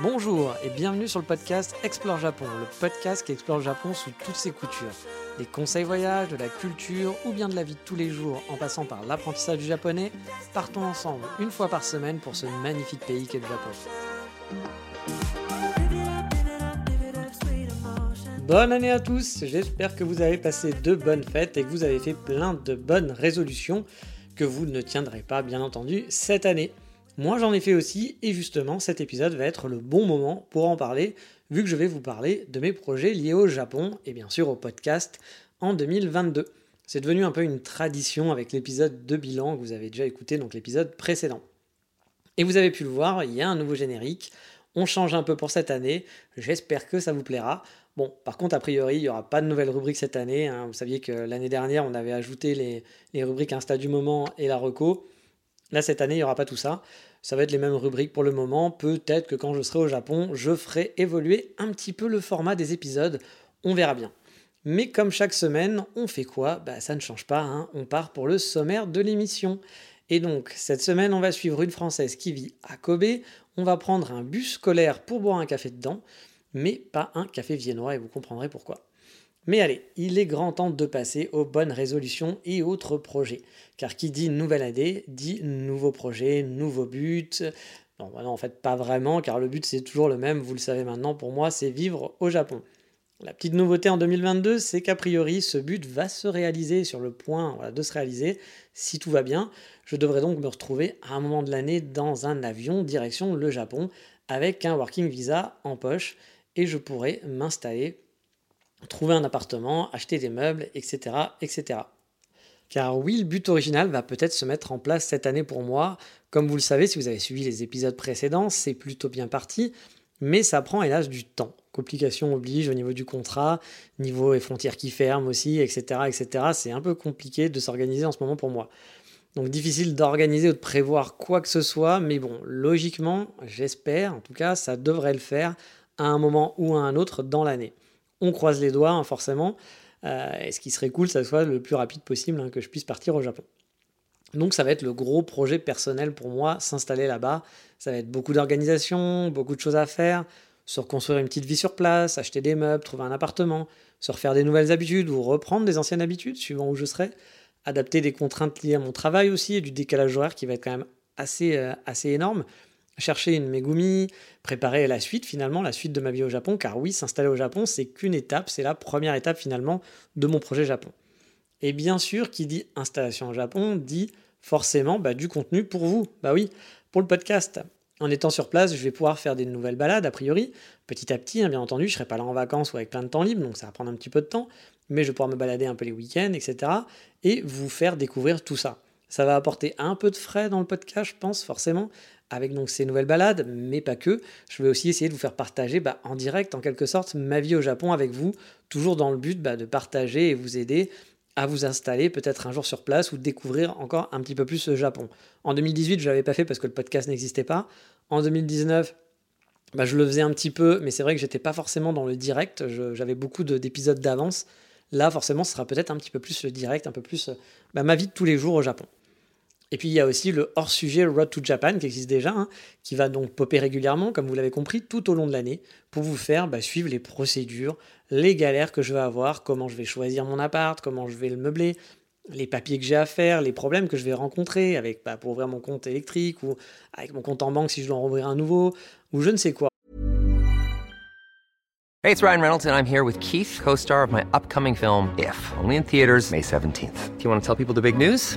Bonjour et bienvenue sur le podcast Explore Japon, le podcast qui explore le Japon sous toutes ses coutures. Des conseils voyages, de la culture ou bien de la vie de tous les jours en passant par l'apprentissage du japonais, partons ensemble une fois par semaine pour ce magnifique pays qu'est le Japon. Bonne année à tous, j'espère que vous avez passé de bonnes fêtes et que vous avez fait plein de bonnes résolutions que vous ne tiendrez pas bien entendu cette année. Moi j'en ai fait aussi et justement cet épisode va être le bon moment pour en parler vu que je vais vous parler de mes projets liés au Japon et bien sûr au podcast en 2022. C'est devenu un peu une tradition avec l'épisode de bilan que vous avez déjà écouté, donc l'épisode précédent. Et vous avez pu le voir, il y a un nouveau générique, on change un peu pour cette année, j'espère que ça vous plaira. Bon, par contre, a priori, il n'y aura pas de nouvelles rubriques cette année. Hein. Vous saviez que l'année dernière, on avait ajouté les, les rubriques Insta du moment et la reco. Là, cette année, il n'y aura pas tout ça. Ça va être les mêmes rubriques pour le moment. Peut-être que quand je serai au Japon, je ferai évoluer un petit peu le format des épisodes. On verra bien. Mais comme chaque semaine, on fait quoi? Bah, Ça ne change pas. Hein. On part pour le sommaire de l'émission. Et donc, cette semaine, on va suivre une Française qui vit à Kobe. On va prendre un bus scolaire pour boire un café dedans, mais pas un café viennois, et vous comprendrez pourquoi. Mais allez, il est grand temps de passer aux bonnes résolutions et autres projets. Car qui dit nouvelle année dit nouveau projet, nouveau but. Non, bah en fait, pas vraiment, car le but c'est toujours le même, vous le savez maintenant, pour moi, c'est vivre au Japon. La petite nouveauté en 2022, c'est qu'a priori, ce but va se réaliser sur le point de se réaliser. Si tout va bien, je devrais donc me retrouver à un moment de l'année dans un avion direction le Japon avec un working visa en poche et je pourrais m'installer trouver un appartement, acheter des meubles, etc., etc. Car oui, le but original va peut-être se mettre en place cette année pour moi. Comme vous le savez, si vous avez suivi les épisodes précédents, c'est plutôt bien parti, mais ça prend hélas du temps. Complications oblige au niveau du contrat, niveau et frontières qui ferment aussi, etc., etc. C'est un peu compliqué de s'organiser en ce moment pour moi. Donc difficile d'organiser ou de prévoir quoi que ce soit, mais bon, logiquement, j'espère, en tout cas, ça devrait le faire à un moment ou à un autre dans l'année on croise les doigts, hein, forcément. Euh, et ce qui serait cool, ça soit le plus rapide possible hein, que je puisse partir au Japon. Donc ça va être le gros projet personnel pour moi, s'installer là-bas. Ça va être beaucoup d'organisation, beaucoup de choses à faire, se reconstruire une petite vie sur place, acheter des meubles, trouver un appartement, se refaire des nouvelles habitudes ou reprendre des anciennes habitudes suivant où je serai, adapter des contraintes liées à mon travail aussi et du décalage horaire qui va être quand même assez, euh, assez énorme chercher une Megumi, préparer la suite finalement, la suite de ma vie au Japon, car oui, s'installer au Japon, c'est qu'une étape, c'est la première étape finalement de mon projet Japon. Et bien sûr, qui dit installation au Japon dit forcément bah, du contenu pour vous. Bah oui, pour le podcast. En étant sur place, je vais pouvoir faire des nouvelles balades, a priori. Petit à petit, hein, bien entendu, je ne serai pas là en vacances ou avec plein de temps libre, donc ça va prendre un petit peu de temps, mais je vais pouvoir me balader un peu les week-ends, etc. Et vous faire découvrir tout ça. Ça va apporter un peu de frais dans le podcast, je pense, forcément, avec donc ces nouvelles balades, mais pas que. Je vais aussi essayer de vous faire partager bah, en direct, en quelque sorte, ma vie au Japon avec vous, toujours dans le but bah, de partager et vous aider à vous installer peut-être un jour sur place ou découvrir encore un petit peu plus le Japon. En 2018, je l'avais pas fait parce que le podcast n'existait pas. En 2019, bah, je le faisais un petit peu, mais c'est vrai que j'étais pas forcément dans le direct. J'avais beaucoup d'épisodes d'avance. Là, forcément, ce sera peut-être un petit peu plus le direct, un peu plus ma vie de tous les jours au Japon. Et puis il y a aussi le hors-sujet Road to Japan qui existe déjà, hein, qui va donc popper régulièrement, comme vous l'avez compris, tout au long de l'année, pour vous faire bah, suivre les procédures, les galères que je vais avoir, comment je vais choisir mon appart, comment je vais le meubler, les papiers que j'ai à faire, les problèmes que je vais rencontrer avec, bah, pour ouvrir mon compte électrique ou avec mon compte en banque si je dois en ouvrir un nouveau, ou je ne sais quoi. Hey, it's Ryan Reynolds and I'm here with Keith, co-star of my upcoming film If, only in theaters May 17th. Do you want to tell people the big news?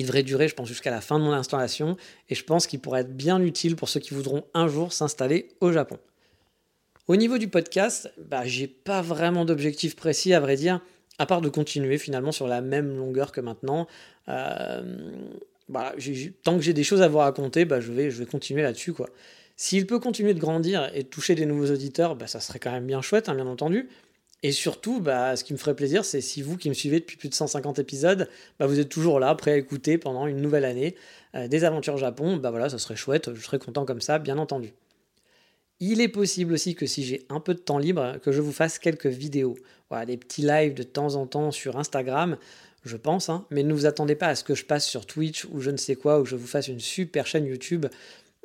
Il devrait durer, je pense, jusqu'à la fin de mon installation et je pense qu'il pourrait être bien utile pour ceux qui voudront un jour s'installer au Japon. Au niveau du podcast, bah, j'ai pas vraiment d'objectif précis à vrai dire, à part de continuer finalement sur la même longueur que maintenant. Euh, bah, tant que j'ai des choses à vous raconter, bah, je, vais, je vais continuer là-dessus. quoi. S'il peut continuer de grandir et de toucher des nouveaux auditeurs, bah, ça serait quand même bien chouette, hein, bien entendu. Et surtout, bah, ce qui me ferait plaisir, c'est si vous qui me suivez depuis plus de 150 épisodes, bah, vous êtes toujours là, prêt à écouter pendant une nouvelle année euh, des aventures Japon, bah voilà, ça serait chouette, je serais content comme ça, bien entendu. Il est possible aussi que si j'ai un peu de temps libre, que je vous fasse quelques vidéos. Voilà, des petits lives de temps en temps sur Instagram, je pense, hein. mais ne vous attendez pas à ce que je passe sur Twitch ou je ne sais quoi, ou je vous fasse une super chaîne YouTube.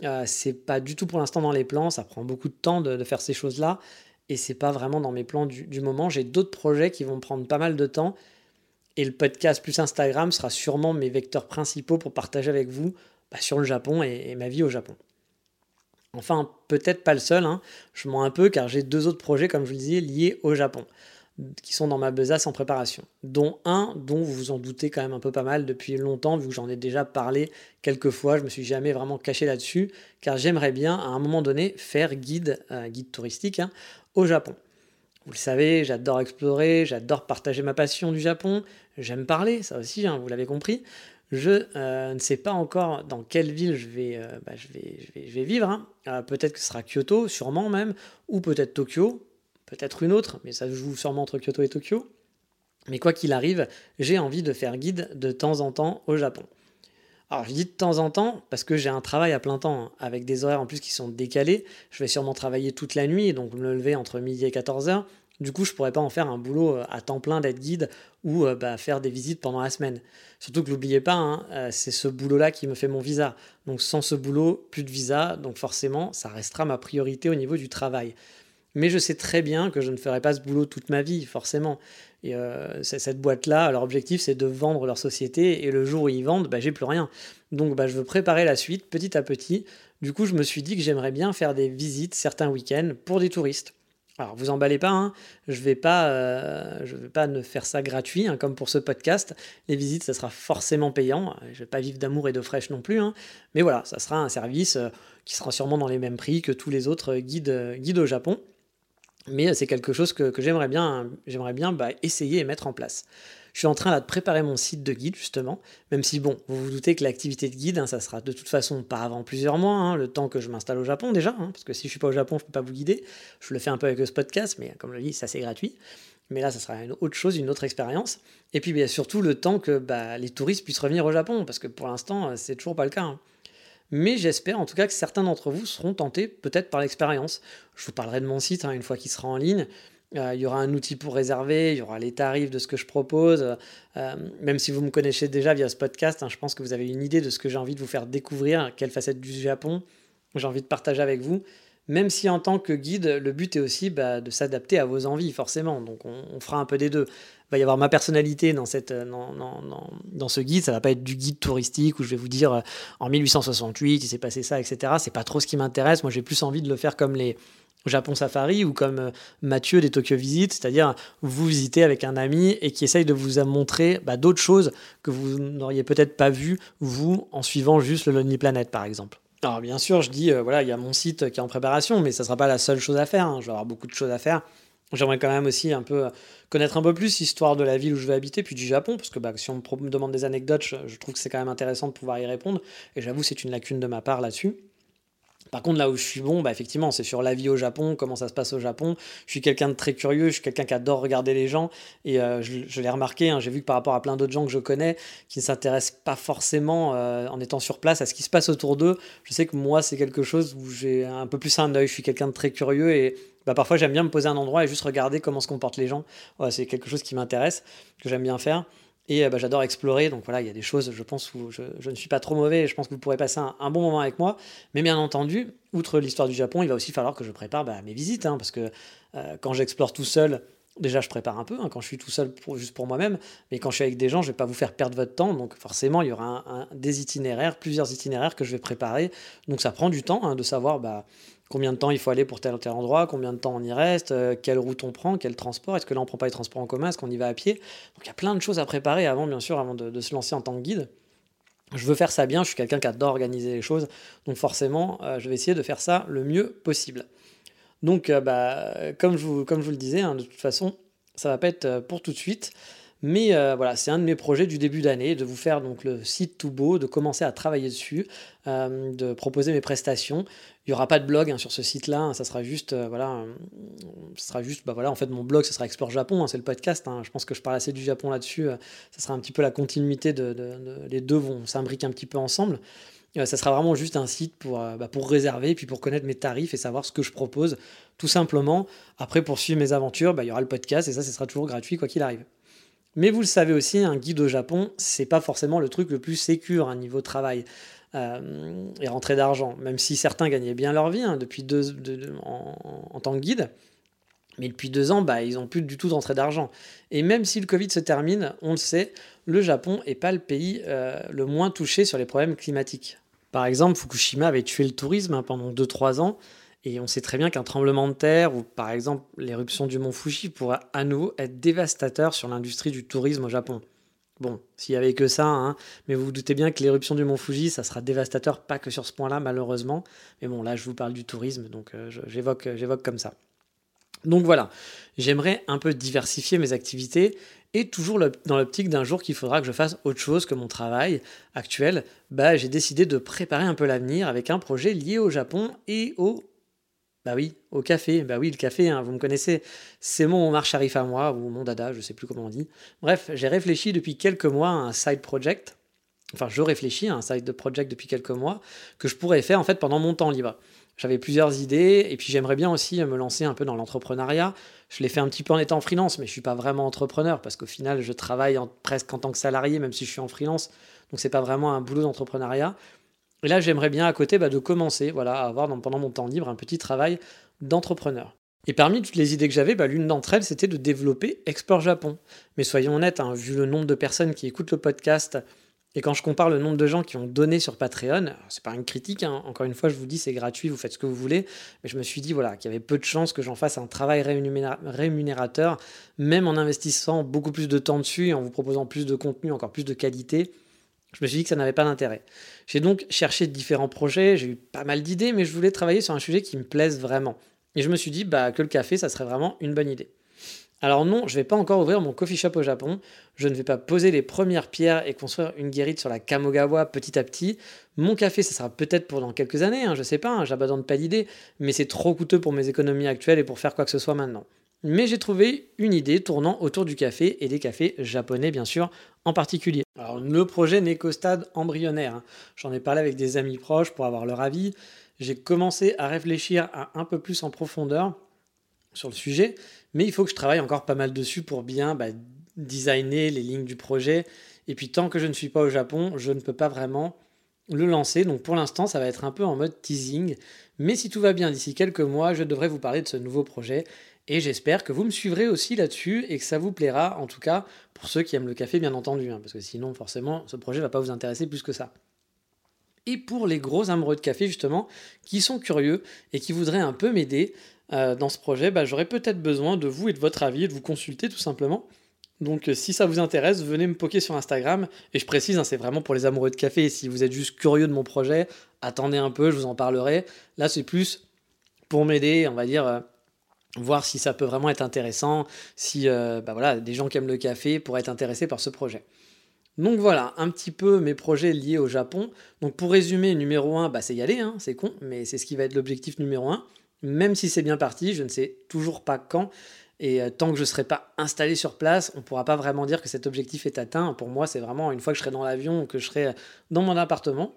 Euh, c'est pas du tout pour l'instant dans les plans, ça prend beaucoup de temps de faire ces choses-là et c'est pas vraiment dans mes plans du, moment. J'ai d'autres projets qui vont prendre pas mal de temps et le podcast plus Instagram sera sûrement mes vecteurs principaux pour partager avec vous bah, sur le Japon et, ma vie au Japon. Enfin, peut-être pas le seul, hein. je mens un peu car j'ai deux autres projets, comme je vous le disais, liés au Japon, qui sont dans ma besace en préparation. Dont un dont vous vous en doutez quand même un peu pas mal depuis longtemps, vu que j'en ai déjà parlé quelques fois, je me suis jamais vraiment caché là-dessus, car j'aimerais bien à un moment donné faire guide, euh, guide touristique, hein, Japon. Vous le savez, j'adore explorer, j'adore partager ma passion du Japon, j'aime parler, ça aussi, hein, vous l'avez compris. Je euh, ne sais pas encore dans quelle ville je vais, vivre. Peut-être que ce sera Kyoto, sûrement même, ou peut-être Tokyo, peut-être une autre, mais ça joue sûrement entre Kyoto et Tokyo. Mais quoi qu'il arrive, j'ai envie de faire guide de temps en temps au Japon. Alors je dis de temps en temps parce que j'ai un travail à plein temps hein, avec des horaires en plus qui sont décalés. Je vais sûrement travailler toute la nuit, donc me lever entre midi et 14h. Du coup, je pourrais pas en faire un boulot euh, à temps plein d'être guide ou euh, bah, faire des visites pendant la semaine. Surtout que n'oubliez pas, hein, euh, c'est ce boulot-là qui me fait mon visa. Donc sans ce boulot, plus de visa. Donc forcément, ça restera ma priorité au niveau du travail. Mais je sais très bien que je ne ferai pas ce boulot toute ma vie, forcément. Et euh, cette boîte-là, leur objectif, c'est de vendre leur société. Et le jour où ils vendent, bah, j'ai plus rien. Donc, bah, je veux préparer la suite petit à petit. Du coup, je me suis dit que j'aimerais bien faire des visites certains week-ends pour des touristes. Alors, vous emballez pas, hein. je vais pas, euh, vais pas ne faire ça gratuit, hein, comme pour ce podcast. Les visites, ça sera forcément payant. Je vais pas vivre d'amour et de fraîche non plus, hein. mais voilà, ça sera un service euh, qui sera sûrement dans les mêmes prix que tous les autres guides, guides au Japon. Mais c'est quelque chose que, j'aimerais bien, j'aimerais bien bah, essayer et mettre en place. Je suis en train de préparer mon site de guide justement, même si bon, vous vous doutez que l'activité de guide, hein, ça sera de toute façon pas avant plusieurs mois, hein, le temps que je m'installe au Japon déjà, hein, parce que si je suis pas au Japon, je peux pas vous guider. Je le fais un peu avec ce podcast, mais comme je le dis, ça c'est gratuit. Mais là, ça sera une autre chose, une autre expérience. Et puis, bien surtout le temps que bah, les touristes puissent revenir au Japon, parce que pour l'instant, c'est toujours pas le cas. Mais j'espère en tout cas que certains d'entre vous seront tentés peut-être par l'expérience. Je vous parlerai de mon site hein, une fois qu'il sera en ligne. Euh, il y aura un outil pour réserver, il y aura les tarifs de ce que je propose. Euh, même si vous me connaissez déjà via ce podcast, hein, je pense que vous avez une idée de ce que j'ai envie de vous faire découvrir, quelle facette du Japon j'ai envie de partager avec vous. Même si en tant que guide, le but est aussi bah, de s'adapter à vos envies, forcément. Donc on, fera un peu des deux. Va y avoir ma personnalité dans, cette, euh, dans, ce guide. Ça va pas être du guide touristique où je vais vous dire euh, en 1868 il s'est passé ça, etc. C'est pas trop ce qui m'intéresse. Moi j'ai plus envie de le faire comme les Japon Safari ou comme euh, Mathieu des Tokyo Visit, c'est-à-dire vous visitez avec un ami et qui essaye de vous montrer bah, d'autres choses que vous n'auriez peut-être pas vues, vous, en suivant juste le Lonely Planet par exemple. Alors bien sûr, je dis, voilà, il y a mon site qui est en préparation, mais ça ne sera pas la seule chose à faire. Hein. Je vais avoir beaucoup de choses à faire. J'aimerais quand même aussi un peu euh, connaître un peu plus l'histoire de la ville où je vais habiter, puis du Japon, parce que bah, si on me demande des anecdotes, je trouve que c'est quand même intéressant de pouvoir y répondre. Et j'avoue, c'est une lacune de ma part là-dessus. Par contre, là où je suis bon, bah, effectivement, c'est sur la vie au Japon, comment ça se passe au Japon. Je suis quelqu'un de très curieux, je suis quelqu'un qui adore regarder les gens. Et euh, je, l'ai remarqué, hein, j'ai vu que par rapport à plein d'autres gens que je connais, qui ne s'intéressent pas forcément euh, en étant sur place à ce qui se passe autour d'eux, je sais que moi, c'est quelque chose où j'ai un peu plus un œil. Je suis quelqu'un de très curieux et bah, parfois j'aime bien me poser à un endroit et juste regarder comment se comportent les gens. c'est quelque chose qui m'intéresse, que j'aime bien faire. Et euh, bah, j'adore explorer, donc voilà, il y a des choses, je pense, où je, ne suis pas trop mauvais je pense que vous pourrez passer un, bon moment avec moi. Mais bien entendu, outre l'histoire du Japon, il va aussi falloir que je prépare bah, mes visites, hein, parce que euh, quand j'explore tout seul, déjà je prépare un peu, hein, quand je suis tout seul juste pour moi-même, mais quand je suis avec des gens, je ne vais pas vous faire perdre votre temps, donc forcément, il y aura des itinéraires, plusieurs itinéraires que je vais préparer. Donc ça prend du temps hein, de savoir... Bah, combien de temps il faut aller pour tel ou tel endroit, combien de temps on y reste, euh, quelle route on prend, quel transport, est-ce que là on prend pas les transports en commun, est-ce qu'on y va à pied. Donc il y a plein de choses à préparer avant, bien sûr, avant de, se lancer en tant que guide. Je veux faire ça bien, je suis quelqu'un qui adore organiser les choses, donc forcément, euh, je vais essayer de faire ça le mieux possible. Donc, euh, bah, comme, je vous, comme je vous le disais, hein, de toute façon, ça va pas être pour tout de suite. Mais euh, voilà, c'est un de mes projets du début d'année, de vous faire donc le site tout beau, de commencer à travailler dessus, euh, de proposer mes prestations. Il n'y aura pas de blog hein, sur ce site-là, hein, ça sera juste, euh, voilà, ça sera juste, bah voilà, en fait mon blog, ce sera Explore Japon, hein, c'est le podcast. je pense que je parle assez du Japon là-dessus. ça sera un petit peu la continuité de, les deux vont s'imbriquer un petit peu ensemble. ça sera vraiment juste un site pour, bah, pour réserver, puis pour connaître mes tarifs et savoir ce que je propose, tout simplement. Après, pour suivre mes aventures, bah, il y aura le podcast et ça, ce sera toujours gratuit quoi qu'il arrive. Mais vous le savez aussi, un guide au Japon, c'est pas forcément le truc le plus sécur à un niveau travail euh, et rentrée d'argent. Même si certains gagnaient bien leur vie hein, en, tant que guide, mais depuis deux ans, bah, ils n'ont plus du tout d'entrée d'argent. Et même si le Covid se termine, on le sait, le Japon n'est pas le pays euh, le moins touché sur les problèmes climatiques. Par exemple, Fukushima avait tué le tourisme hein, pendant 2-3 ans. Et on sait très bien qu'un tremblement de terre ou par exemple l'éruption du mont Fuji pourra à nouveau être dévastateur sur l'industrie du tourisme au Japon. Bon, s'il y avait que ça, hein, mais vous vous doutez bien que l'éruption du mont Fuji, ça sera dévastateur, pas que sur ce point-là, malheureusement. Mais bon, là, je vous parle du tourisme, donc euh, j'évoque, j'évoque comme ça. Donc voilà, j'aimerais un peu diversifier mes activités et toujours dans l'optique d'un jour qu'il faudra que je fasse autre chose que mon travail actuel, bah, j'ai décidé de préparer un peu l'avenir avec un projet lié au Japon et au bah oui, au café. Bah oui, le café, hein, vous me connaissez, c'est mon marche à moi, ou mon dada, je sais plus comment on dit. Bref, j'ai réfléchi depuis quelques mois à un side project. Enfin, je réfléchis à un side project depuis quelques mois que je pourrais faire en fait pendant mon temps libre. J'avais plusieurs idées et puis j'aimerais bien aussi me lancer un peu dans l'entrepreneuriat. Je l'ai fait un petit peu en étant freelance, mais je suis pas vraiment entrepreneur parce qu'au final, je travaille presque en tant que salarié, même si je suis en freelance. Donc c'est pas vraiment un boulot d'entrepreneuriat. Et là, j'aimerais bien à côté bah, de commencer voilà, à avoir pendant mon temps libre un petit travail d'entrepreneur. Et parmi toutes les idées que j'avais, bah, l'une d'entre elles, c'était de développer Explore Japon. Mais soyons honnêtes, hein, vu le nombre de personnes qui écoutent le podcast, et quand je compare le nombre de gens qui ont donné sur Patreon, c'est pas une critique, hein, encore une fois, je vous dis, c'est gratuit, vous faites ce que vous voulez, mais je me suis dit voilà, qu'il y avait peu de chances que j'en fasse un travail rémunérateur, même en investissant beaucoup plus de temps dessus et en vous proposant plus de contenu, encore plus de qualité. Je me suis dit que ça n'avait pas d'intérêt. J'ai donc cherché différents projets, j'ai eu pas mal d'idées, mais je voulais travailler sur un sujet qui me plaise vraiment. Et je me suis dit bah, que le café, ça serait vraiment une bonne idée. Alors non, je ne vais pas encore ouvrir mon coffee shop au Japon, je ne vais pas poser les premières pierres et construire une guérite sur la Kamogawa petit à petit. Mon café, ça sera peut-être pour dans quelques années, hein, je sais pas, hein, j'abandonne pas d'idée, mais c'est trop coûteux pour mes économies actuelles et pour faire quoi que ce soit maintenant mais j'ai trouvé une idée tournant autour du café et des cafés japonais bien sûr en particulier. Alors le projet n'est qu'au stade embryonnaire, hein. j'en ai parlé avec des amis proches pour avoir leur avis, j'ai commencé à réfléchir un peu plus en profondeur sur le sujet, mais il faut que je travaille encore pas mal dessus pour bien bah, designer les lignes du projet, et puis tant que je ne suis pas au Japon, je ne peux pas vraiment le lancer, donc pour l'instant ça va être un peu en mode teasing, mais si tout va bien d'ici quelques mois, je devrais vous parler de ce nouveau projet et j'espère que vous me suivrez aussi là-dessus et que ça vous plaira, en tout cas pour ceux qui aiment le café, bien entendu, hein, parce que sinon, forcément, ce projet ne va pas vous intéresser plus que ça. Et pour les gros amoureux de café, justement, qui sont curieux et qui voudraient un peu m'aider euh, dans ce projet, bah, j'aurais peut-être besoin de vous et de votre avis et de vous consulter tout simplement. Donc euh, si ça vous intéresse, venez me poker sur Instagram. Et je précise, hein, c'est vraiment pour les amoureux de café. si vous êtes juste curieux de mon projet, attendez un peu, je vous en parlerai. Là, c'est plus pour m'aider, on va dire, euh, voir si ça peut vraiment être intéressant, si euh, bah voilà, des gens qui aiment le café pourraient être intéressés par ce projet. Donc voilà, un petit peu mes projets liés au Japon. Donc pour résumer, numéro 1, bah c'est y aller, hein, c'est con, mais c'est ce qui va être l'objectif numéro 1. Même si c'est bien parti, je ne sais toujours pas quand. Et euh, tant que je ne serai pas installé sur place, on ne pourra pas vraiment dire que cet objectif est atteint. Pour moi, c'est vraiment une fois que je serai dans l'avion que je serai dans mon appartement.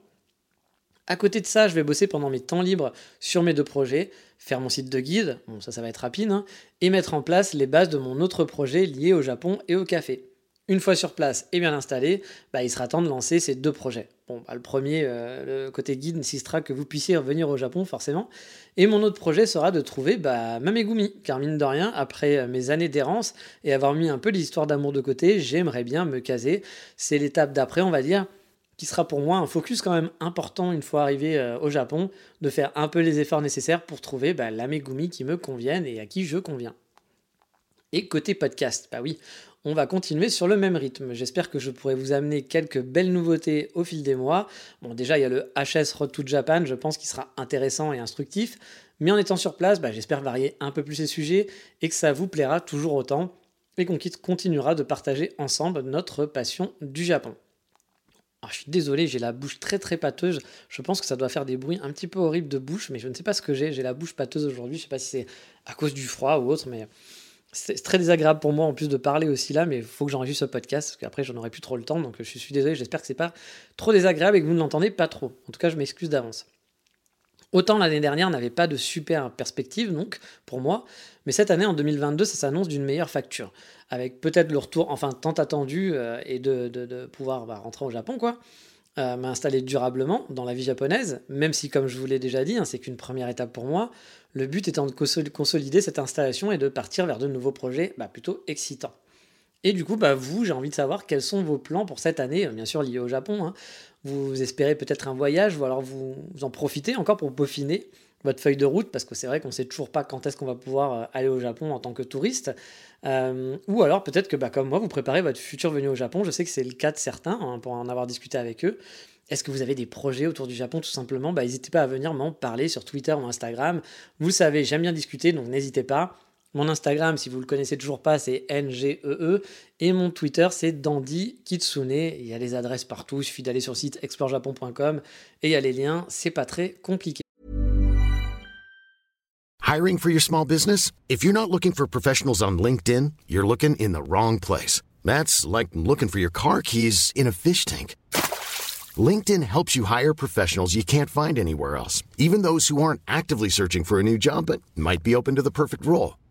À côté de ça, je vais bosser pendant mes temps libres sur mes deux projets, faire mon site de guide, ça va être rapide, hein, et mettre en place les bases de mon autre projet lié au Japon et au café. Une fois sur place et bien installé, bah, il sera temps de lancer ces deux projets. Bon, bah, le premier, euh, le côté guide, n'insistera que vous puissiez revenir au Japon, forcément. Et mon autre projet sera de trouver bah, ma Megumi, car mine de rien, après euh, mes années d'errance et avoir mis un peu l'histoire d'amour de côté, j'aimerais bien me caser. C'est l'étape d'après, on va dire, qui sera pour moi un focus quand même important une fois arrivé euh, au Japon, de faire un peu les efforts nécessaires pour trouver bah, la Megumi qui me convienne et à qui je conviens. Et côté podcast, bah oui, on va continuer sur le même rythme. J'espère que je pourrai vous amener quelques belles nouveautés au fil des mois. Bon, déjà, il y a le HS Road to Japan, je pense qu'il sera intéressant et instructif. Mais en étant sur place, bah, j'espère varier un peu plus les sujets et que ça vous plaira toujours autant. et qu'on continuera de partager ensemble notre passion du Japon. Alors, je suis désolé, j'ai la bouche très très pâteuse. Je pense que ça doit faire des bruits un petit peu horribles de bouche, mais je ne sais pas ce que j'ai. J'ai la bouche pâteuse aujourd'hui. Je ne sais pas si c'est à cause du froid ou autre, mais c'est très désagréable pour moi en plus de parler aussi là, mais il faut que j'enregistre ce podcast parce qu'après j'en aurai plus trop le temps. Donc je suis désolé, j'espère que c'est pas trop désagréable et que vous ne l'entendez pas trop. En tout cas, je m'excuse d'avance. Autant l'année dernière n'avait pas de super perspective, donc pour moi, mais cette année en 2022, ça s'annonce d'une meilleure facture, avec peut-être le retour, enfin tant attendu, euh, et de, pouvoir bah, rentrer au Japon, quoi, euh, m'installer durablement dans la vie japonaise, même si, comme je vous l'ai déjà dit, hein, c'est qu'une première étape pour moi, le but étant de consolider cette installation et de partir vers de nouveaux projets bah, plutôt excitants. Et du coup, bah, vous, j'ai envie de savoir quels sont vos plans pour cette année, bien sûr liés au Japon. Hein. Vous espérez peut-être un voyage, ou alors vous, en profitez encore pour peaufiner votre feuille de route, parce que c'est vrai qu'on ne sait toujours pas quand est-ce qu'on va pouvoir euh, aller au Japon en tant que touriste. Euh, ou alors peut-être que, bah, comme moi, vous préparez votre future venue au Japon. Je sais que c'est le cas de certains, hein, pour en avoir discuté avec eux. Est-ce que vous avez des projets autour du Japon tout simplement? Bah, N'hésitez pas à venir m'en parler sur Twitter ou Instagram. Vous savez, j'aime bien discuter, donc n'hésitez pas. Mon Instagram, si vous le connaissez toujours pas, c'est NGEE. E. Et mon Twitter, c'est Dandy Kitsune. Il y a les adresses partout. Il suffit d'aller sur le site exploreJapon.com et il y a les liens. C'est pas très compliqué. Hiring for your small business? If you're not looking for professionals on LinkedIn, you're looking in the wrong place. That's like looking for your car keys in a fish tank. LinkedIn helps you hire professionals you can't find anywhere else, even those who aren't actively searching for a new job but might be open to the perfect role.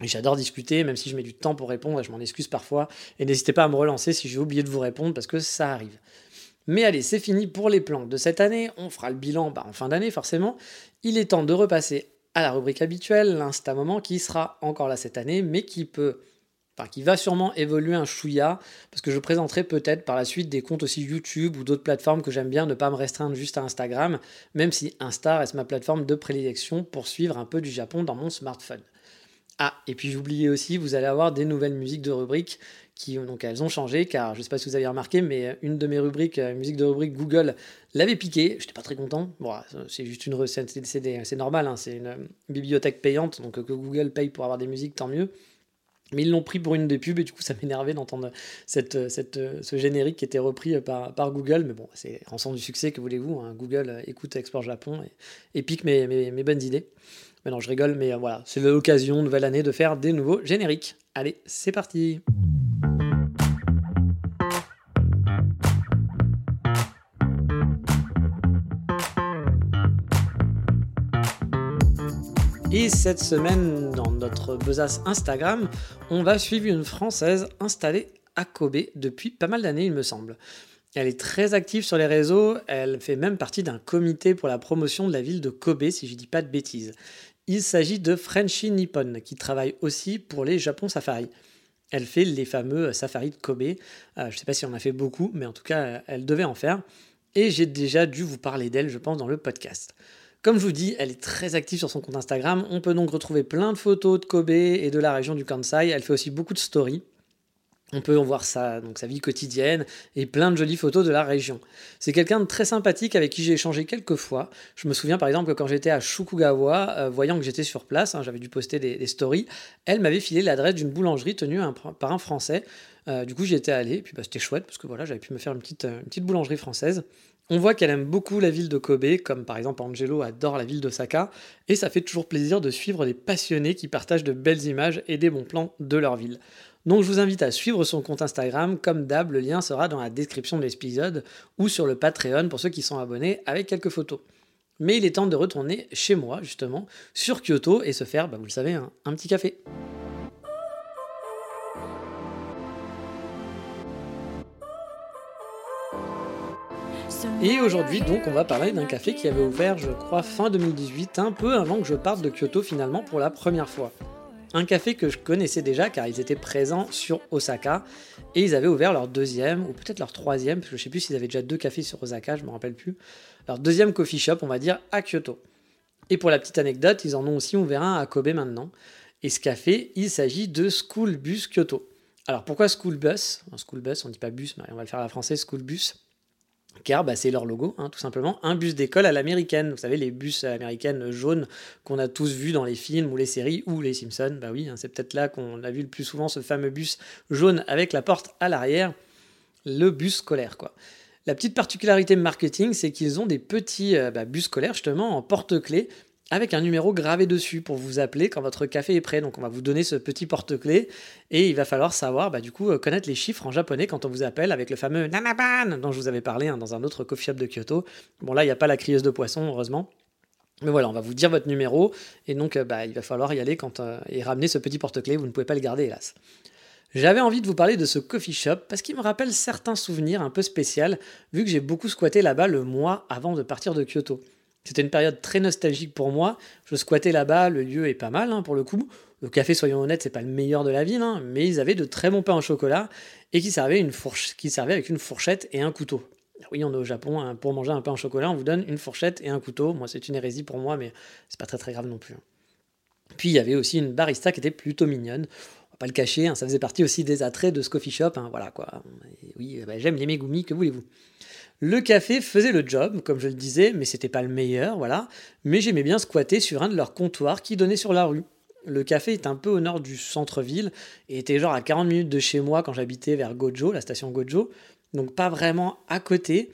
J'adore discuter, même si je mets du temps pour répondre, je m'en excuse parfois. Et n'hésitez pas à me relancer si j'ai oublié de vous répondre, parce que ça arrive. Mais allez, c'est fini pour les plans de cette année. On fera le bilan bah, en fin d'année, forcément. Il est temps de repasser à la rubrique habituelle, l'insta moment, qui sera encore là cette année, mais qui peut. Enfin, qui va sûrement évoluer un chouïa, parce que je présenterai peut-être par la suite des comptes aussi YouTube ou d'autres plateformes que j'aime bien ne pas me restreindre juste à Instagram, même si Insta reste ma plateforme de prédilection pour suivre un peu du Japon dans mon smartphone. Ah, et puis j'oubliais aussi, vous allez avoir des nouvelles musiques de rubriques qui donc elles ont changé car je ne sais pas si vous avez remarqué mais une de mes rubriques euh, musique de rubrique Google l'avait piqué j'étais pas très content bon c'est juste une recette c'est normal hein, c'est une euh, bibliothèque payante donc que Google paye pour avoir des musiques tant mieux mais ils l'ont pris pour une des pubs et du coup ça m'énervait d'entendre ce générique qui était repris par, Google. Mais bon, c'est en sens du succès que voulez-vous. Hein. Google écoute Export Japon et, pique mes bonnes idées. Mais non, je rigole, mais euh, voilà, c'est l'occasion, nouvelle année, de faire des nouveaux génériques. Allez, c'est parti Et cette semaine, dans notre besace Instagram, on va suivre une Française installée à Kobe depuis pas mal d'années, il me semble. Elle est très active sur les réseaux, elle fait même partie d'un comité pour la promotion de la ville de Kobe, si je dis pas de bêtises. Il s'agit de Frenchy Nippon, qui travaille aussi pour les Japon Safari. Elle fait les fameux safaris de Kobe. Euh, je ne sais pas si on a fait beaucoup, mais en tout cas, elle devait en faire. Et j'ai déjà dû vous parler d'elle, je pense, dans le podcast. Comme je vous dis, elle est très active sur son compte Instagram. On peut donc retrouver plein de photos de Kobe et de la région du Kansai. Elle fait aussi beaucoup de stories. On peut en voir sa, sa vie quotidienne et plein de jolies photos de la région. C'est quelqu'un de très sympathique avec qui j'ai échangé quelques fois. Je me souviens par exemple que quand j'étais à Shukugawa, euh, voyant que j'étais sur place, hein, j'avais dû poster des, stories, elle m'avait filé l'adresse d'une boulangerie tenue par un Français. Euh, du coup j'y étais allé, et puis bah, c'était chouette parce que voilà, j'avais pu me faire une petite, euh, une petite boulangerie française. On voit qu'elle aime beaucoup la ville de Kobe, comme par exemple Angelo adore la ville d'Osaka, et ça fait toujours plaisir de suivre des passionnés qui partagent de belles images et des bons plans de leur ville. Donc je vous invite à suivre son compte Instagram. Comme d'hab, le lien sera dans la description de l'épisode ou sur le Patreon pour ceux qui sont abonnés avec quelques photos. Mais il est temps de retourner chez moi, justement, sur Kyoto et se faire, bah, vous le savez, un petit café. Et aujourd'hui, donc, on va parler d'un café qui avait ouvert, je crois, fin 2018, un peu avant que je parte de Kyoto finalement pour la première fois. Un café que je connaissais déjà car ils étaient présents sur Osaka et ils avaient ouvert leur deuxième ou peut-être leur troisième, parce que je sais plus s'ils avaient déjà deux cafés sur Osaka, je me rappelle plus, leur deuxième coffee shop on va dire à Kyoto. Et pour la petite anecdote, ils en ont aussi ouvert un à Kobe maintenant. Et ce café, il s'agit de School Bus Kyoto. Alors pourquoi School Bus? School Bus, on dit pas bus, mais on va le faire à la française, School Bus car bah, c'est leur logo, hein, tout simplement, un bus d'école à l'américaine. Vous savez, les bus américaines jaunes qu'on a tous vus dans les films ou les séries ou les Simpsons. Bah oui, hein, c'est peut-être là qu'on a vu le plus souvent ce fameux bus jaune avec la porte à l'arrière, le bus scolaire, quoi. La petite particularité marketing, c'est qu'ils ont des petits euh, bah, bus scolaires justement en porte-clés avec un numéro gravé dessus pour vous appeler quand votre café est prêt. Donc on va vous donner ce petit porte-clés et il va falloir savoir, bah, du coup, euh, connaître les chiffres en japonais quand on vous appelle avec le fameux Nanaban dont je vous avais parlé hein, dans un autre coffee shop de Kyoto. Bon là, il n'y a pas la crieuse de poisson, heureusement. Mais voilà, on va vous dire votre numéro et donc euh, bah, il va falloir y aller euh, et ramener ce petit porte-clés. Vous ne pouvez pas le garder, hélas. J'avais envie de vous parler de ce coffee shop parce qu'il me rappelle certains souvenirs un peu spéciaux, vu que j'ai beaucoup squatté là-bas le mois avant de partir de Kyoto. C'était une période très nostalgique pour moi. Je squattais là-bas, le lieu est pas mal hein, pour le coup. Le café, soyons honnêtes, c'est pas le meilleur de la ville, hein, mais ils avaient de très bons pains au chocolat et qui servaient, avec une fourchette et un couteau. Oui, on est au Japon, hein, pour manger un pain au chocolat, on vous donne une fourchette et un couteau. Moi, c'est une hérésie pour moi, mais c'est pas très grave non plus. Puis il y avait aussi une barista qui était plutôt mignonne. On va pas le cacher, ça faisait partie aussi des attraits de ce coffee shop. voilà quoi. oui, bah, j'aime les Megumi, que voulez-vous le café faisait le job, comme je le disais, mais c'était pas le meilleur, voilà. Mais j'aimais bien squatter sur un de leurs comptoirs qui donnait sur la rue. Le café est un peu au nord du centre-ville et était genre à 40 minutes de chez moi quand j'habitais vers Gojo, la station Gojo. Donc pas vraiment à côté,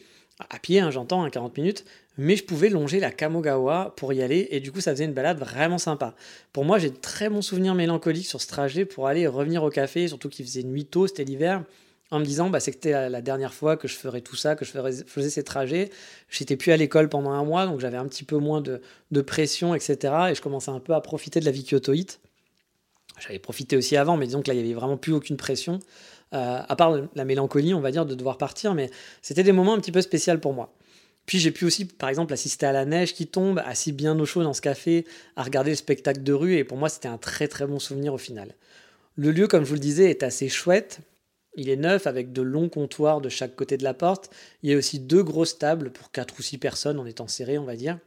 à pied, hein, j'entends, à 40 minutes, mais je pouvais longer la Kamogawa pour y aller et du coup ça faisait une balade vraiment sympa. Pour moi j'ai de très bons souvenirs mélancoliques sur ce trajet pour aller revenir au café, surtout qu'il faisait nuit tôt, c'était l'hiver en me disant bah, c'était la, dernière fois que je ferais tout ça, que je faisais ces trajets. J'étais plus à l'école pendant un mois, donc j'avais un petit peu moins de, pression, etc. Et je commençais un peu à profiter de la vie kyotoïte. J'avais profité aussi avant, mais disons que là, il n'y avait vraiment plus aucune pression, euh, à part la mélancolie, on va dire, de devoir partir. Mais c'était des moments un petit peu spéciaux pour moi. Puis j'ai pu aussi, par exemple, assister à la neige qui tombe, assis bien au chaud dans ce café, à regarder le spectacle de rue. Et pour moi, c'était un très très bon souvenir au final. Le lieu, comme je vous le disais, est assez chouette. Il est neuf avec de longs comptoirs de chaque côté de la porte. Il y a aussi deux grosses tables pour quatre ou six personnes en étant serré, on va dire.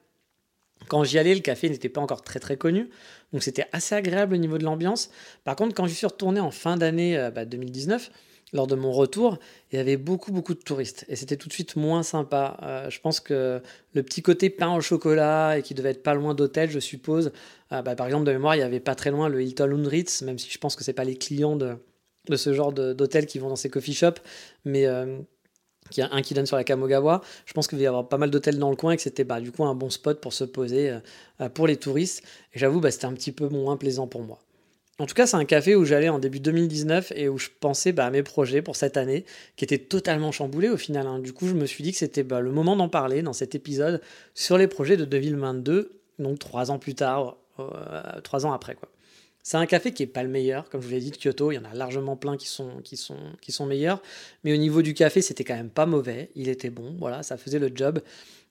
Quand j'y allais, le café n'était pas encore très très connu, donc c'était assez agréable au niveau de l'ambiance. Par contre, quand je suis retourné en fin d'année 2019, euh, bah, lors de mon retour, il y avait beaucoup beaucoup de touristes et c'était tout de suite moins sympa. Euh, je pense que le petit côté pain au chocolat et qui devait être pas loin d'hôtel, je suppose. Euh, bah, par exemple, de mémoire, il y avait pas très loin le Hilton Undritz, même si je pense que c'est pas les clients de, de ce genre d'hôtels qui vont dans ces coffee shops, mais euh, qui a un qui donne sur la Kamogawa. Je pense qu'il va y avoir pas mal d'hôtels dans le coin et que c'était bah, du coup un bon spot pour se poser euh, euh, pour les touristes. Et j'avoue, bah, c'était un petit peu moins plaisant pour moi. En tout cas, c'est un café où j'allais en début 2019 et où je pensais bah, à mes projets pour cette année, qui étaient totalement chamboulés au final. Hein. Du coup, je me suis dit que c'était bah, le moment d'en parler dans cet épisode sur les projets de 2022, donc trois ans plus tard, trois ans après. quoi. C'est un café qui n'est pas le meilleur, comme je vous l'ai dit, de Kyoto. Il y en a largement plein qui sont, qui sont, qui sont meilleurs. Mais au niveau du café, c'était quand même pas mauvais. Il était bon, voilà, ça faisait le job.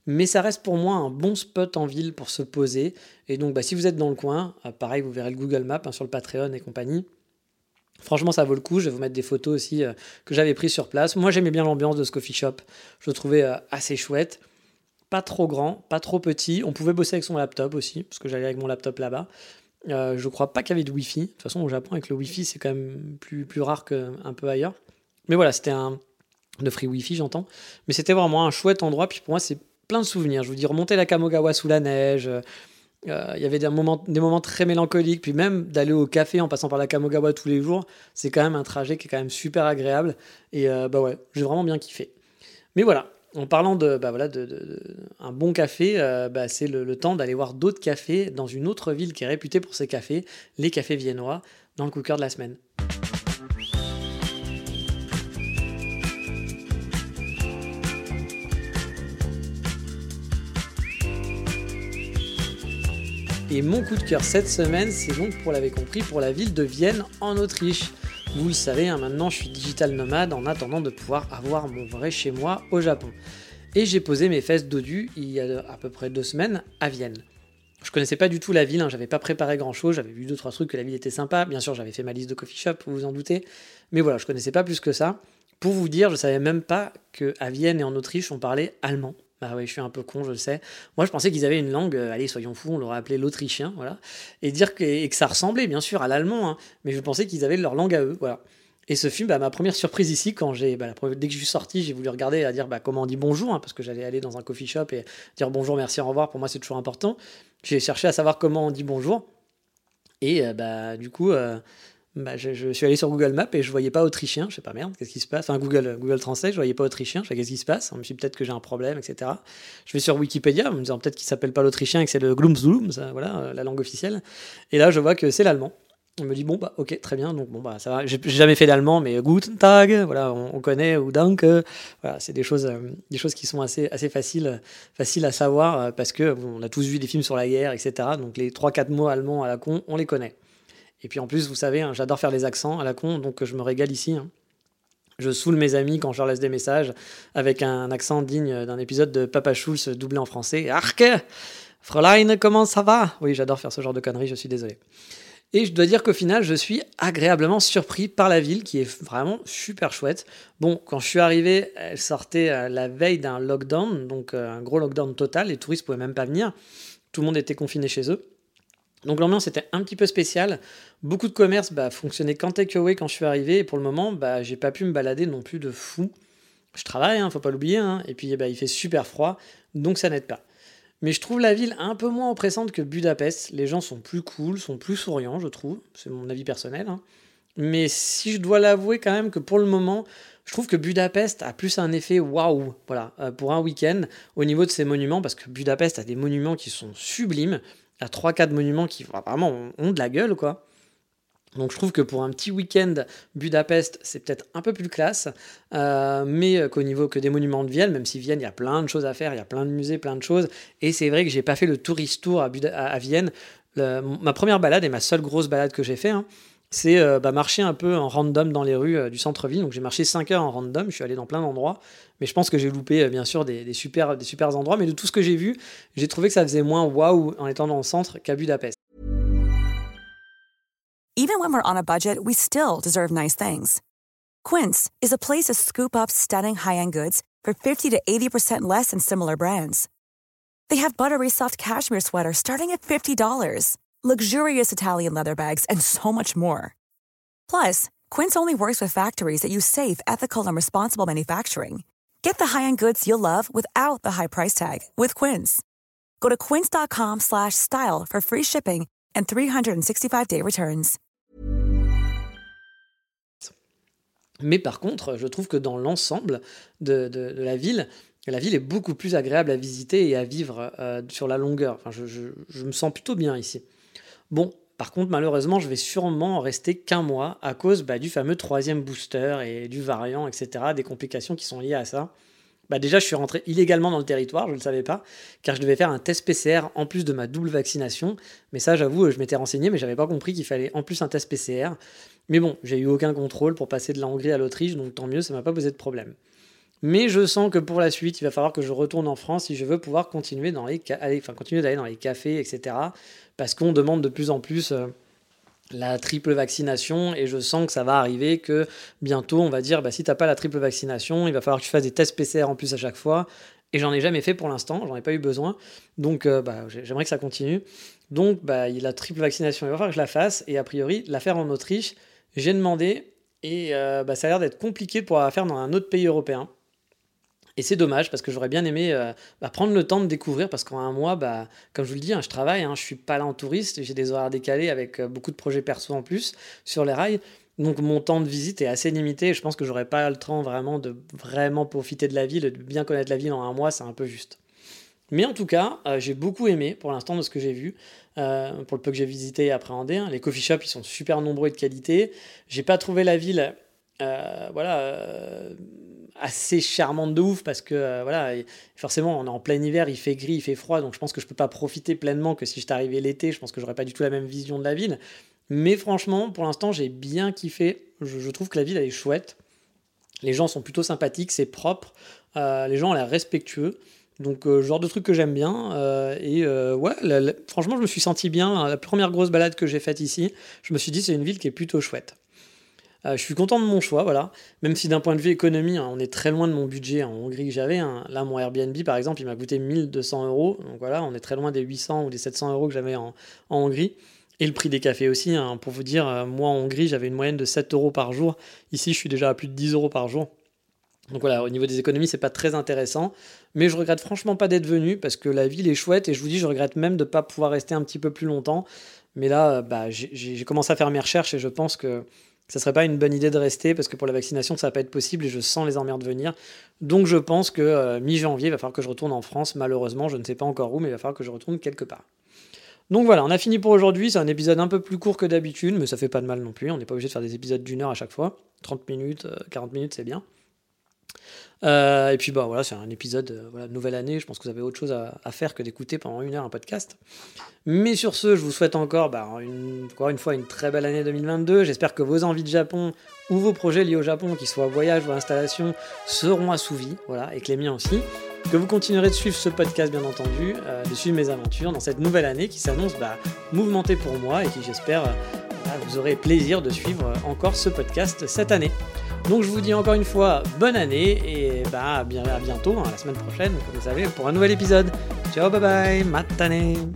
Mais ça reste pour moi un bon spot en ville pour se poser. Et donc, bah, si vous êtes dans le coin, euh, pareil, vous verrez le Google Maps hein, sur le Patreon et compagnie. Franchement, ça vaut le coup. Je vais vous mettre des photos aussi euh, que j'avais prises sur place. Moi, j'aimais bien l'ambiance de ce coffee shop. Je le trouvais euh, assez chouette. Pas trop grand, pas trop petit. On pouvait bosser avec son laptop aussi, parce que j'allais avec mon laptop là-bas. Euh, je crois pas qu'il y avait de Wi-Fi. De toute façon, au Japon, avec le Wi-Fi, c'est quand même plus, plus rare qu'un peu ailleurs. Mais voilà, c'était un. de free Wi-Fi, j'entends. Mais c'était vraiment un chouette endroit. Puis pour moi, c'est plein de souvenirs. Je vous dis, remonter la Kamogawa sous la neige. Euh, il y avait des moments, très mélancoliques. Puis même d'aller au café en passant par la Kamogawa tous les jours, c'est quand même un trajet qui est quand même super agréable. Et euh, bah ouais, j'ai vraiment bien kiffé. Mais voilà, en parlant de, bah de, un bon café, euh, bah c'est le, temps d'aller voir d'autres cafés dans une autre ville qui est réputée pour ses cafés, les cafés viennois, dans le cooker de la semaine. Et mon coup de cœur cette semaine, c'est donc, pour l'avez compris, pour la ville de Vienne en Autriche. Vous le savez, hein, maintenant je suis digital nomade en attendant de pouvoir avoir mon vrai chez moi au Japon. Et j'ai posé mes fesses dodues il y a à peu près deux semaines à Vienne. Je connaissais pas du tout la ville, hein, j'avais pas préparé grand chose, j'avais vu deux trois trucs que la ville était sympa. Bien sûr, j'avais fait ma liste de coffee shop, vous vous en doutez. Mais voilà, je connaissais pas plus que ça. Pour vous dire, je savais même pas que à Vienne et en Autriche, on parlait allemand. Bah oui, je suis un peu con, je le sais. Moi, je pensais qu'ils avaient une langue, euh, allez, soyons fous, on l'aurait appelé l'autrichien, voilà. Et dire que, et que ça ressemblait, bien sûr, à l'allemand, hein, mais je pensais qu'ils avaient leur langue à eux, voilà. Et ce film, bah, ma première surprise ici, quand j'ai, bah, dès que je suis sorti, j'ai voulu regarder à dire bah, comment on dit bonjour, hein, parce que j'allais aller dans un coffee shop et dire bonjour, merci, au revoir. Pour moi, c'est toujours important. J'ai cherché à savoir comment on dit bonjour. Et euh, bah, du coup, euh, bah, je, suis allé sur Google Maps et je voyais pas autrichien. Je sais pas, merde, qu'est-ce qui se passe? Enfin, Google, Google Translate, je voyais pas autrichien. Je sais qu'est-ce qui se passe? Je me suis peut-être que j'ai un problème, etc. Je vais sur Wikipédia en me disant peut-être qu'il s'appelle pas l'autrichien et que c'est le Glumslum, voilà, euh, la langue officielle. Et là, je vois que c'est l'allemand. On me dit bon bah ok très bien donc bon bah ça va j'ai jamais fait d'allemand mais Guten Tag voilà on, connaît ou Danke voilà c'est des choses euh, des choses qui sont assez assez faciles faciles à savoir euh, parce que on a tous vu des films sur la guerre etc donc les trois quatre mots allemands à la con on les connaît et puis en plus vous savez hein, j'adore faire les accents à la con donc je me régale ici hein. Je saoule mes amis quand je leur laisse des messages avec un accent digne d'un épisode de Papa Schulz doublé en français. Arke Fräulein, comment ça va? Oui, j'adore faire ce genre de conneries, je suis désolé. Et je dois dire qu'au final, je suis agréablement surpris par la ville qui est vraiment super chouette. Bon, quand je suis arrivé, elle sortait euh, la veille d'un lockdown, donc euh, un gros lockdown total, les touristes pouvaient même pas venir. Tout le monde était confiné chez eux. Donc l'ambiance était un petit peu spéciale. Beaucoup de commerces bah, fonctionnaient qu'en takeaway quand je suis arrivé. Et pour le moment, bah, j'ai pas pu me balader non plus de fou. Je travaille, hein, faut pas l'oublier. Hein. Et puis bah, il fait super froid, donc ça n'aide pas. Mais je trouve la ville un peu moins oppressante que Budapest. Les gens sont plus cool, sont plus souriants, je trouve. C'est mon avis personnel. Hein. Mais si je dois l'avouer quand même que pour le moment, je trouve que Budapest a plus un effet waouh, voilà, euh, pour un week-end au niveau de ses monuments, parce que Budapest a des monuments qui sont sublimes. Il y a 3-4 monuments qui vraiment ont de la gueule, quoi. Donc je trouve que pour un petit week-end Budapest, c'est peut-être un peu plus classe, euh, mais qu'au niveau que des monuments de Vienne, même si Vienne, il y a plein de choses à faire, il y a plein de musées, plein de choses, et c'est vrai que j'ai pas fait le tourist tour à, à, Vienne. ma première balade et ma seule grosse balade que j'ai fait, hein, c'est euh, bah, marcher un peu en random dans les rues euh, du centre-ville. Donc j'ai marché 5 heures en random, je suis allé dans plein d'endroits, mais je pense que j'ai loupé bien sûr des, des super endroits, mais de tout ce que j'ai vu, j'ai trouvé que ça faisait moins waouh en étant dans le centre qu'à Budapest. Even when we're on a budget, we still deserve nice things. Quince is a place to scoop up stunning high-end goods for 50 to 80% less than similar brands. They have buttery soft cashmere sweaters starting at $50, luxurious Italian leather bags, and so much more. Plus, Quince only works with factories that use safe, ethical, and responsible manufacturing. Get the high-end goods you'll love without the high price tag with Quince. Go to quince.com/style for free shipping and 365-day returns. Mais par contre, je trouve que dans l'ensemble de, la ville, la ville est beaucoup plus agréable à visiter et à vivre euh, sur la longueur. Je, me sens plutôt bien ici. Bon, par contre, malheureusement, je vais sûrement rester qu'un mois à cause bah, du fameux troisième booster et du variant, etc., des complications qui sont liées à ça. Bah déjà, je suis rentré illégalement dans le territoire, je ne le savais pas, car je devais faire un test PCR en plus de ma double vaccination. Mais ça, j'avoue, je m'étais renseigné, mais j'avais pas compris qu'il fallait en plus un test PCR. Mais bon, j'ai eu aucun contrôle pour passer de la Hongrie à l'Autriche, donc tant mieux, ça m'a pas posé de problème. Mais je sens que pour la suite, il va falloir que je retourne en France si je veux pouvoir continuer enfin, d'aller dans les cafés, etc. Parce qu'on demande de plus en plus. Euh, la triple vaccination et je sens que ça va arriver que bientôt on va dire bah, si t'as pas la triple vaccination il va falloir que tu fasses des tests PCR en plus à chaque fois. Et j'en ai jamais fait pour l'instant j'en ai pas eu besoin. Donc euh, bah, j'aimerais que ça continue. Donc bah, la triple vaccination il va falloir que je la fasse. Et a priori la faire en Autriche j'ai demandé. Et euh, bah, ça a l'air d'être compliqué pour la faire dans un autre pays européen et c'est dommage parce que j'aurais bien aimé euh, bah, prendre le temps de découvrir parce qu'en un mois, bah, comme je vous le dis, hein, je travaille, hein, je suis pas là en touriste, j'ai des horaires décalés avec euh, beaucoup de projets perso en plus sur les rails. Donc mon temps de visite est assez limité. je pense que j'aurais pas le temps vraiment de vraiment profiter de la ville, de bien connaître la ville en un mois, c'est un peu juste. Mais en tout cas, euh, j'ai beaucoup aimé pour l'instant de ce que j'ai vu, pour le peu que j'ai visité et appréhendé. Hein. Les coffee shops, ils sont super nombreux et de qualité. J'ai pas trouvé la ville, voilà assez charmante de ouf parce que euh, voilà, forcément on est en plein hiver, il fait gris, il fait froid, donc je pense que je peux pas profiter pleinement que si j'étais arrivé l'été, je pense que j'aurais pas du tout la même vision de la ville. Mais franchement, pour l'instant, j'ai bien kiffé. Je, trouve que la ville elle est chouette. Les gens sont plutôt sympathiques, c'est propre. les gens ont l'air respectueux. Donc, genre de truc que j'aime bien. et ouais, franchement, je me suis senti bien. La première grosse balade que j'ai faite ici, je me suis dit, c'est une ville qui est plutôt chouette. Je suis content de mon choix, voilà. Même si d'un point de vue économie, hein, on est très loin de mon budget en Hongrie que j'avais. Hein. Là, mon Airbnb, par exemple, il m'a coûté 1200 euros. Donc voilà, on est très loin des 800 ou des 700 euros que j'avais en, Hongrie. Et le prix des cafés aussi, hein. pour vous dire, euh, moi en Hongrie, j'avais une moyenne de 7 euros par jour. Ici, je suis déjà à plus de 10 euros par jour. Donc voilà, au niveau des économies, c'est pas très intéressant. Mais je regrette franchement pas d'être venu parce que la ville est chouette et je vous dis, je regrette même de ne pas pouvoir rester un petit peu plus longtemps. Mais là, bah, j'ai commencé à faire mes recherches et je pense que ça serait pas une bonne idée de rester parce que pour la vaccination, ça va pas être possible et je sens les emmerdes venir. Donc je pense que euh, mi-janvier, il va falloir que je retourne en France. Malheureusement, je ne sais pas encore où, mais il va falloir que je retourne quelque part. Donc voilà, on a fini pour aujourd'hui. C'est un épisode un peu plus court que d'habitude, mais ça fait pas de mal non plus. On n'est pas obligé de faire des épisodes d'une heure à chaque fois. 30 minutes, 40 euh, minutes, c'est bien. Euh, et puis bah voilà, c'est un épisode euh, nouvelle année. Je pense que vous avez autre chose à, faire que d'écouter pendant une heure un podcast. Mais sur ce, je vous souhaite encore, bah, une, encore une fois une très belle année 2022. J'espère que vos envies de Japon ou vos projets liés au Japon, qu'ils soient voyage ou installation, seront assouvis. Voilà, et que les miens aussi. Que vous continuerez de suivre ce podcast, bien entendu, euh, de suivre mes aventures dans cette nouvelle année qui s'annonce bah, mouvementée pour moi et qui, j'espère, bah, vous aurez plaisir de suivre encore ce podcast cette année. Donc je vous dis encore une fois bonne année et bah à bientôt, hein, la semaine prochaine, comme vous savez, pour un nouvel épisode. Ciao, bye bye, matane